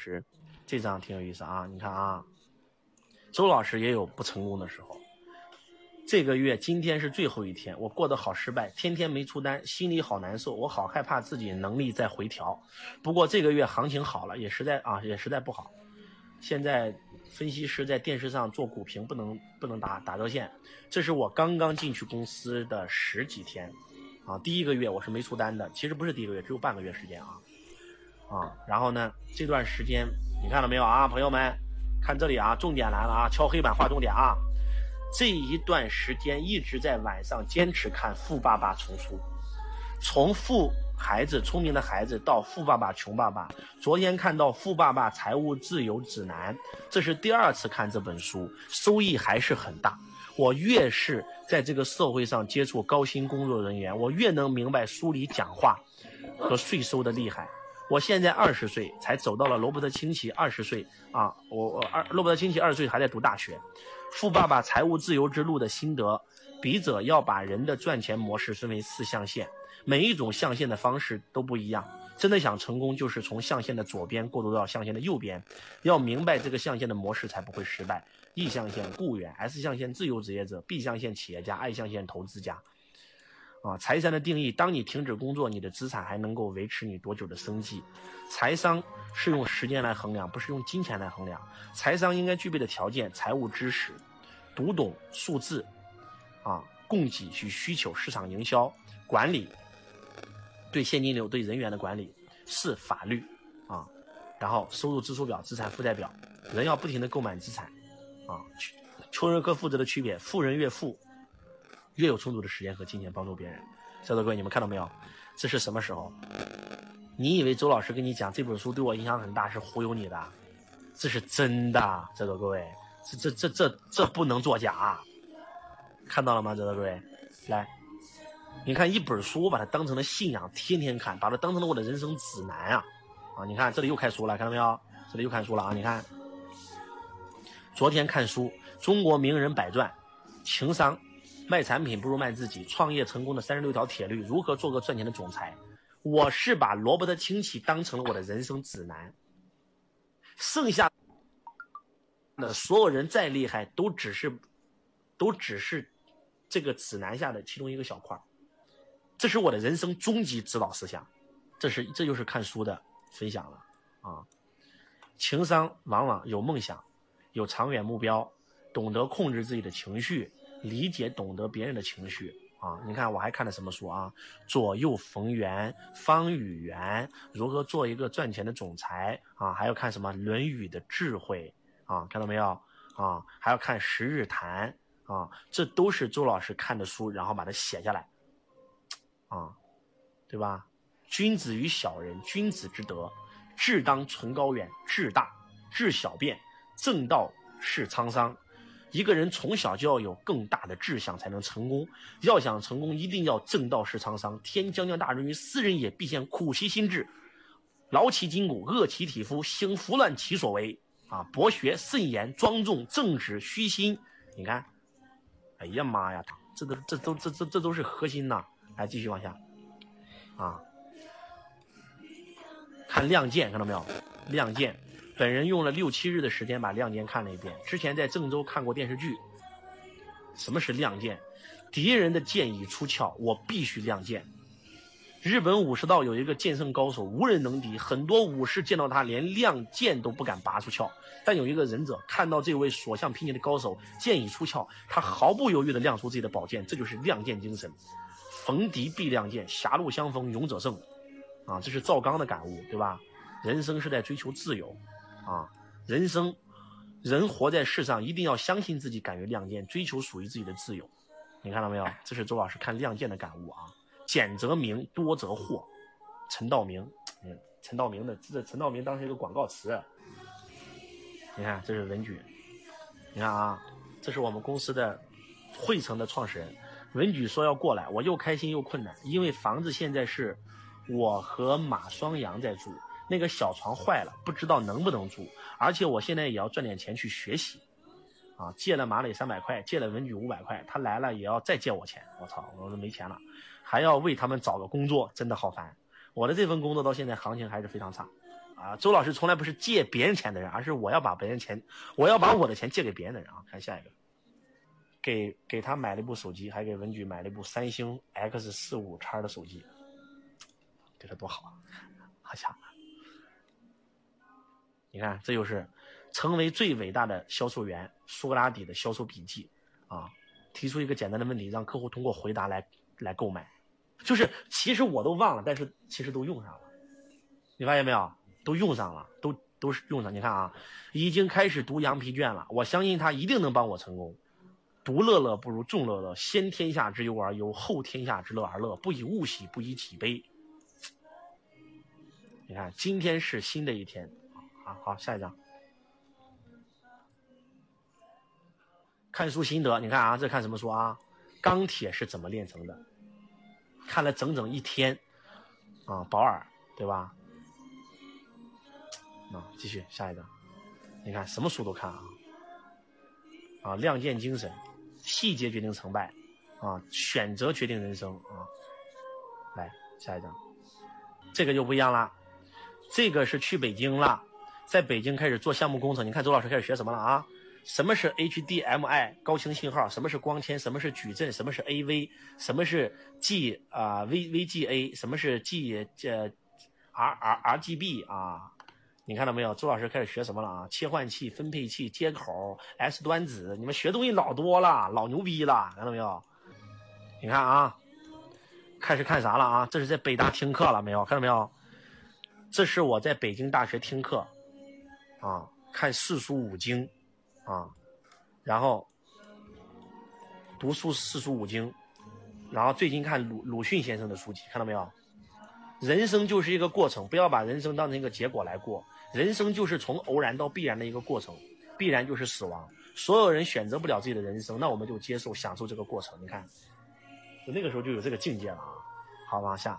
师，这张挺有意思啊，你看啊，周老师也有不成功的时候。这个月今天是最后一天，我过得好失败，天天没出单，心里好难受，我好害怕自己能力在回调。不过这个月行情好了，也实在啊，也实在不好。现在分析师在电视上做股评，不能不能打打热线。这是我刚刚进去公司的十几天，啊，第一个月我是没出单的，其实不是第一个月，只有半个月时间啊，啊，然后呢，这段时间你看到没有啊，朋友们，看这里啊，重点来了啊，敲黑板画重点啊。这一段时间一直在晚上坚持看《富爸爸》丛书，从富孩子聪明的孩子到富爸爸穷爸爸。昨天看到《富爸爸财务自由指南》，这是第二次看这本书，收益还是很大。我越是在这个社会上接触高薪工作人员，我越能明白书里讲话和税收的厉害。我现在二十岁才走到了罗伯特清崎二十岁啊，我我二罗伯特清崎二十岁还在读大学。富爸爸财务自由之路的心得，笔者要把人的赚钱模式分为四象限，每一种象限的方式都不一样。真的想成功，就是从象限的左边过渡到象限的右边，要明白这个象限的模式才不会失败。E 象限雇员，S 象限自由职业者，B 象限企业家，I 象限投资家。啊，财商的定义：当你停止工作，你的资产还能够维持你多久的生计？财商是用时间来衡量，不是用金钱来衡量。财商应该具备的条件：财务知识，读懂数字，啊，供给与需求，市场营销管理，对现金流、对人员的管理，是法律，啊，然后收入支出表、资产负债表，人要不停的购买资产，啊，穷人和富者的区别：富人越富。越有充足的时间和金钱帮助别人，在座各位，你们看到没有？这是什么时候？你以为周老师跟你讲这本书对我影响很大是忽悠你的？这是真的，在座各位，这这这这这不能作假，看到了吗？在座各位，来，你看一本书，我把它当成了信仰，天天看，把它当成了我的人生指南啊！啊，你看这里又看书了，看到没有？这里又看书了啊！你看，昨天看书，《中国名人百传》，情商。卖产品不如卖自己，创业成功的三十六条铁律，如何做个赚钱的总裁？我是把罗伯特清崎当成了我的人生指南，剩下的所有人再厉害，都只是，都只是这个指南下的其中一个小块这是我的人生终极指导思想，这是这就是看书的分享了啊。情商往往有梦想，有长远目标，懂得控制自己的情绪。理解懂得别人的情绪啊！你看我还看了什么书啊？左右逢源、方与圆，如何做一个赚钱的总裁啊？还要看什么《论语》的智慧啊？看到没有啊？还要看《十日谈》啊？这都是周老师看的书，然后把它写下来啊，对吧？君子与小人，君子之德，志当存高远，志大，志小便，正道是沧桑。一个人从小就要有更大的志向，才能成功。要想成功，一定要正道是沧桑。天将降大任于斯人也，必先苦其心志，劳其筋骨，饿其体肤，行拂乱其所为。啊，博学、慎言、庄重、正直、虚心。你看，哎呀妈呀，这都这都这这这都是核心呐！来，继续往下。啊，看《亮剑》，看到没有？《亮剑》。本人用了六七日的时间把《亮剑》看了一遍。之前在郑州看过电视剧。什么是亮剑？敌人的剑已出鞘，我必须亮剑。日本武士道有一个剑圣高手，无人能敌，很多武士见到他连亮剑都不敢拔出鞘。但有一个忍者看到这位所向披靡的高手剑已出鞘，他毫不犹豫地亮出自己的宝剑，这就是亮剑精神。逢敌必亮剑，狭路相逢勇者胜。啊，这是赵刚的感悟，对吧？人生是在追求自由。啊，人生，人活在世上，一定要相信自己，敢于亮剑，追求属于自己的自由。你看到没有？这是周老师看《亮剑》的感悟啊。简则明，多则惑。陈道明，嗯，陈道明的这陈道明当时一个广告词。你看，这是文举。你看啊，这是我们公司的汇成的创始人文举说要过来，我又开心又困难，因为房子现在是我和马双阳在住。那个小床坏了，不知道能不能住，而且我现在也要赚点钱去学习，啊，借了马磊三百块，借了文举五百块，他来了也要再借我钱，我操，我都没钱了，还要为他们找个工作，真的好烦。我的这份工作到现在行情还是非常差，啊，周老师从来不是借别人钱的人，而是我要把别人钱，我要把我的钱借给别人的人啊。看下一个，给给他买了一部手机，还给文举买了一部三星 X 四五叉的手机，对他多好啊！好强，你看这就是成为最伟大的销售员苏格拉底的销售笔记啊！提出一个简单的问题，让客户通过回答来来购买，就是其实我都忘了，但是其实都用上了。你发现没有？都用上了，都都是用上。你看啊，已经开始读羊皮卷了。我相信他一定能帮我成功。独乐乐不如众乐乐，先天下之忧而忧，后天下之乐而乐。不以物喜，不以己悲。你看，今天是新的一天。好，下一张。看书心得，你看啊，这看什么书啊？钢铁是怎么炼成的？看了整整一天。啊，保尔，对吧？啊，继续下一张，你看什么书都看啊，啊，亮剑精神，细节决定成败，啊，选择决定人生啊，来下一张，这个就不一样了，这个是去北京了，在北京开始做项目工程，你看周老师开始学什么了啊？什么是 HDMI 高清信号？什么是光纤？什么是矩阵？什么是 AV？什么是 G 啊 V VGA？什么是 G 这 R R RGB 啊？你看到没有？周老师开始学什么了啊？切换器、分配器、接口、S 端子，你们学东西老多了，老牛逼了，看到没有？你看啊，开始看啥了啊？这是在北大听课了没有？看到没有？这是我在北京大学听课，啊，看四书五经，啊，然后读书四书五经，然后最近看鲁鲁迅先生的书籍，看到没有？人生就是一个过程，不要把人生当成一个结果来过。人生就是从偶然到必然的一个过程，必然就是死亡。所有人选择不了自己的人生，那我们就接受、享受这个过程。你看，就那个时候就有这个境界了啊。好，往下。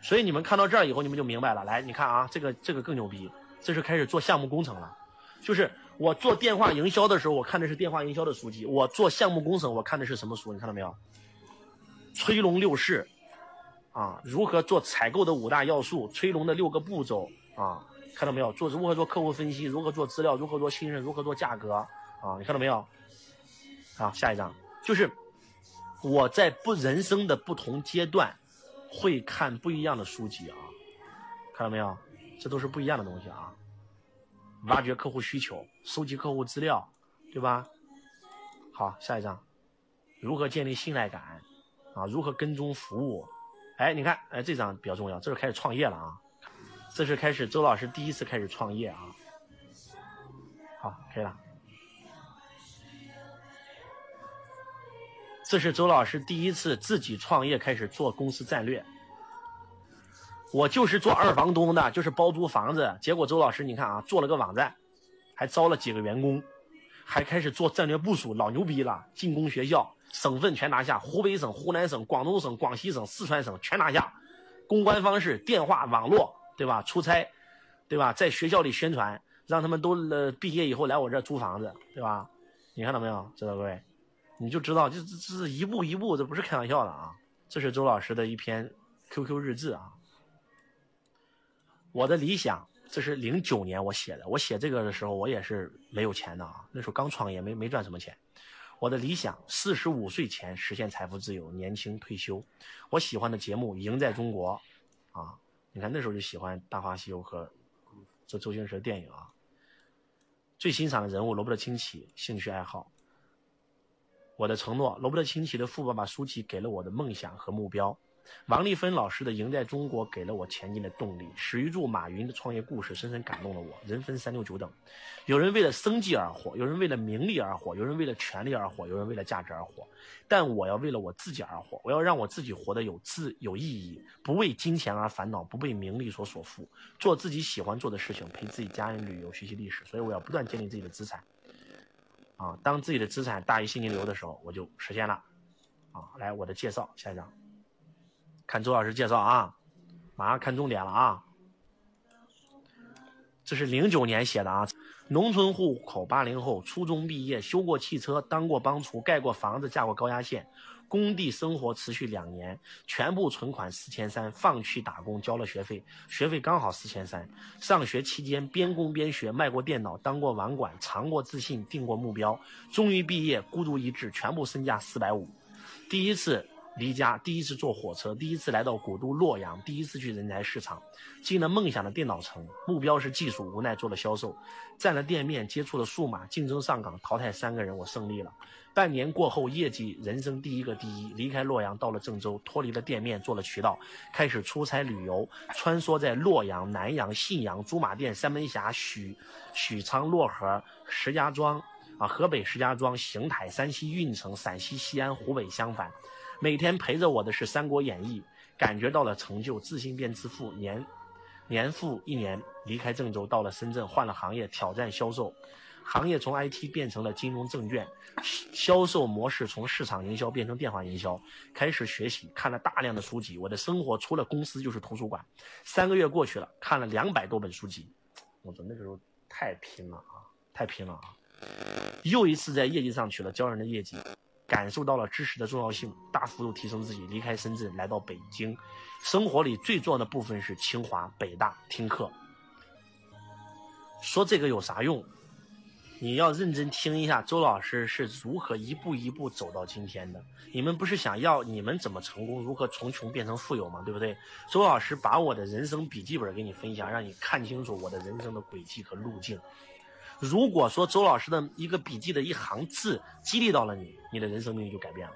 所以你们看到这儿以后，你们就明白了。来，你看啊，这个这个更牛逼，这是开始做项目工程了。就是我做电话营销的时候，我看的是电话营销的书籍；我做项目工程，我看的是什么书？你看到没有？崔龙六式，啊，如何做采购的五大要素？崔龙的六个步骤。啊，看到没有？做如何做客户分析？如何做资料？如何做信任？如何做价格？啊，你看到没有？好，下一张就是我在不人生的不同阶段会看不一样的书籍啊，看到没有？这都是不一样的东西啊。挖掘客户需求，收集客户资料，对吧？好，下一张，如何建立信赖感？啊，如何跟踪服务？哎，你看，哎，这张比较重要，这是开始创业了啊。这是开始周老师第一次开始创业啊，好，可以了。这是周老师第一次自己创业，开始做公司战略。我就是做二房东的，就是包租房子。结果周老师你看啊，做了个网站，还招了几个员工，还开始做战略部署，老牛逼了。进攻学校，省份全拿下，湖北省、湖南省、广东省、广西省、四川省全拿下。公关方式：电话、网络。对吧？出差，对吧？在学校里宣传，让他们都呃毕业以后来我这租房子，对吧？你看到没有，知道各位？你就知道，这这这是一步一步，这不是开玩笑的啊！这是周老师的一篇 QQ 日志啊。我的理想，这是零九年我写的。我写这个的时候，我也是没有钱的啊，那时候刚创业，没没赚什么钱。我的理想，四十五岁前实现财富自由，年轻退休。我喜欢的节目《赢在中国》，啊。你看那时候就喜欢《大话西游》和这周星驰的电影啊。最欣赏的人物罗伯特清崎，兴趣爱好。我的承诺，罗伯特清崎的《富爸爸》书籍给了我的梦想和目标。王丽芬老师的《赢在中国》给了我前进的动力，史玉柱、马云的创业故事深深感动了我。人分三六九等，有人为了生计而活，有人为了名利而活，有人为了权利而活，有人为了价值而活。但我要为了我自己而活，我要让我自己活得有自有意义，不为金钱而烦恼，不被名利所所缚，做自己喜欢做的事情，陪自己家人旅游，学习历史。所以我要不断建立自己的资产。啊，当自己的资产大于现金流的时候，我就实现了。啊，来我的介绍，下一张。看周老师介绍啊，马上看重点了啊！这是零九年写的啊，农村户口，八零后，初中毕业，修过汽车，当过帮厨，盖过房子，架过高压线，工地生活持续两年，全部存款四千三，放弃打工交了学费，学费刚好四千三。上学期间边工边学，卖过电脑，当过网管，尝过自信，定过目标，终于毕业，孤注一掷，全部身价四百五，第一次。离家第一次坐火车，第一次来到古都洛阳，第一次去人才市场，进了梦想的电脑城，目标是技术，无奈做了销售，占了店面，接触了数码，竞争上岗，淘汰三个人，我胜利了。半年过后，业绩人生第一个第一，离开洛阳到了郑州，脱离了店面，做了渠道，开始出差旅游，穿梭在洛阳、南阳、信阳、驻马店、三门峡、许许昌、漯河、石家庄，啊，河北石家庄、邢台、山西运城、陕西西安、湖北襄樊。每天陪着我的是《三国演义》，感觉到了成就，自信变自负。年年复一年，离开郑州，到了深圳，换了行业，挑战销售。行业从 IT 变成了金融证券，销售模式从市场营销变成电话营销。开始学习，看了大量的书籍。我的生活除了公司就是图书馆。三个月过去了，看了两百多本书籍。我说那个时候太拼了啊，太拼了啊！又一次在业绩上取了骄人的业绩。感受到了知识的重要性，大幅度提升自己，离开深圳来到北京。生活里最重要的部分是清华、北大听课。说这个有啥用？你要认真听一下周老师是如何一步一步走到今天的。你们不是想要你们怎么成功，如何从穷变成富有吗？对不对？周老师把我的人生笔记本给你分享，让你看清楚我的人生的轨迹和路径。如果说周老师的一个笔记的一行字激励到了你，你的人生命运就改变了。